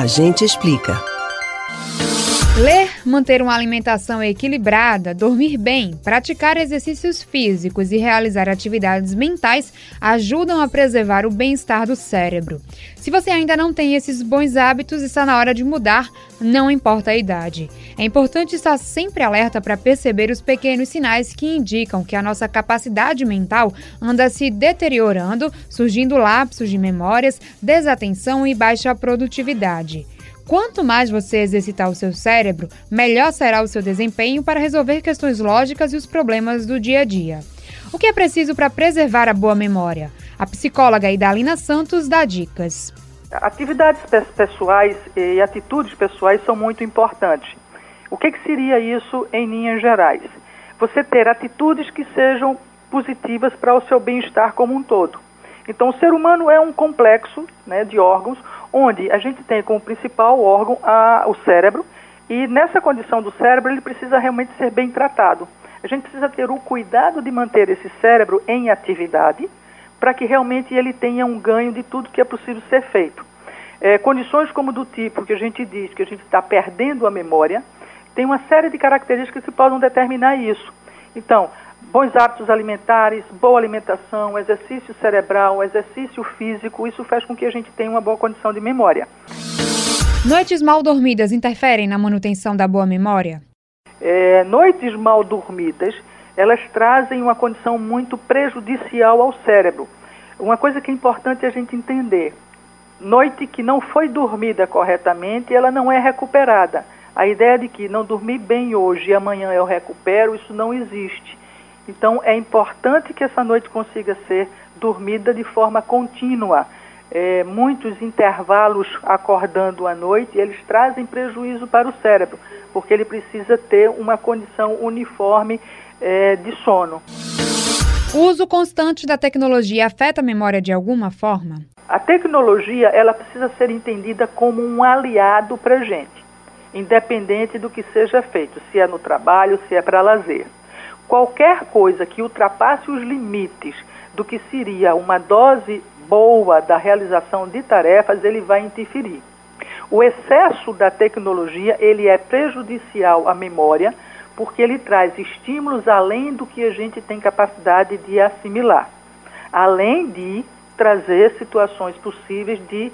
a gente explica. Ler, manter uma alimentação equilibrada, dormir bem, praticar exercícios físicos e realizar atividades mentais ajudam a preservar o bem-estar do cérebro. Se você ainda não tem esses bons hábitos, está na hora de mudar, não importa a idade. É importante estar sempre alerta para perceber os pequenos sinais que indicam que a nossa capacidade mental anda se deteriorando, surgindo lapsos de memórias, desatenção e baixa produtividade. Quanto mais você exercitar o seu cérebro, melhor será o seu desempenho para resolver questões lógicas e os problemas do dia a dia. O que é preciso para preservar a boa memória? A psicóloga Idalina Santos dá dicas. Atividades pessoais e atitudes pessoais são muito importantes. O que, que seria isso em linhas gerais? Você ter atitudes que sejam positivas para o seu bem-estar como um todo. Então, o ser humano é um complexo né, de órgãos onde a gente tem como principal órgão a, o cérebro, e nessa condição do cérebro ele precisa realmente ser bem tratado. A gente precisa ter o cuidado de manter esse cérebro em atividade para que realmente ele tenha um ganho de tudo que é possível ser feito. É, condições como do tipo que a gente diz que a gente está perdendo a memória, tem uma série de características que podem determinar isso. Então, bons hábitos alimentares, boa alimentação, exercício cerebral, exercício físico, isso faz com que a gente tenha uma boa condição de memória. Noites mal dormidas interferem na manutenção da boa memória? É, noites mal dormidas, elas trazem uma condição muito prejudicial ao cérebro. Uma coisa que é importante a gente entender: noite que não foi dormida corretamente, ela não é recuperada. A ideia de que não dormi bem hoje e amanhã eu recupero, isso não existe. Então, é importante que essa noite consiga ser dormida de forma contínua. É, muitos intervalos acordando à noite, eles trazem prejuízo para o cérebro, porque ele precisa ter uma condição uniforme é, de sono. O uso constante da tecnologia afeta a memória de alguma forma? A tecnologia ela precisa ser entendida como um aliado para a gente, independente do que seja feito, se é no trabalho, se é para lazer. Qualquer coisa que ultrapasse os limites do que seria uma dose boa da realização de tarefas, ele vai interferir. O excesso da tecnologia, ele é prejudicial à memória, porque ele traz estímulos além do que a gente tem capacidade de assimilar. Além de trazer situações possíveis de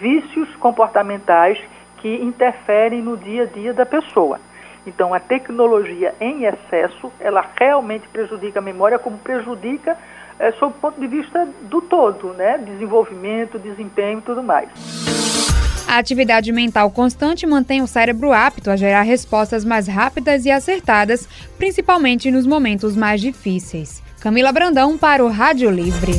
vícios comportamentais que interferem no dia a dia da pessoa. Então, a tecnologia em excesso, ela realmente prejudica a memória, como prejudica é, sob o ponto de vista do todo, né? Desenvolvimento, desempenho e tudo mais. A atividade mental constante mantém o cérebro apto a gerar respostas mais rápidas e acertadas, principalmente nos momentos mais difíceis. Camila Brandão para o Rádio Livre.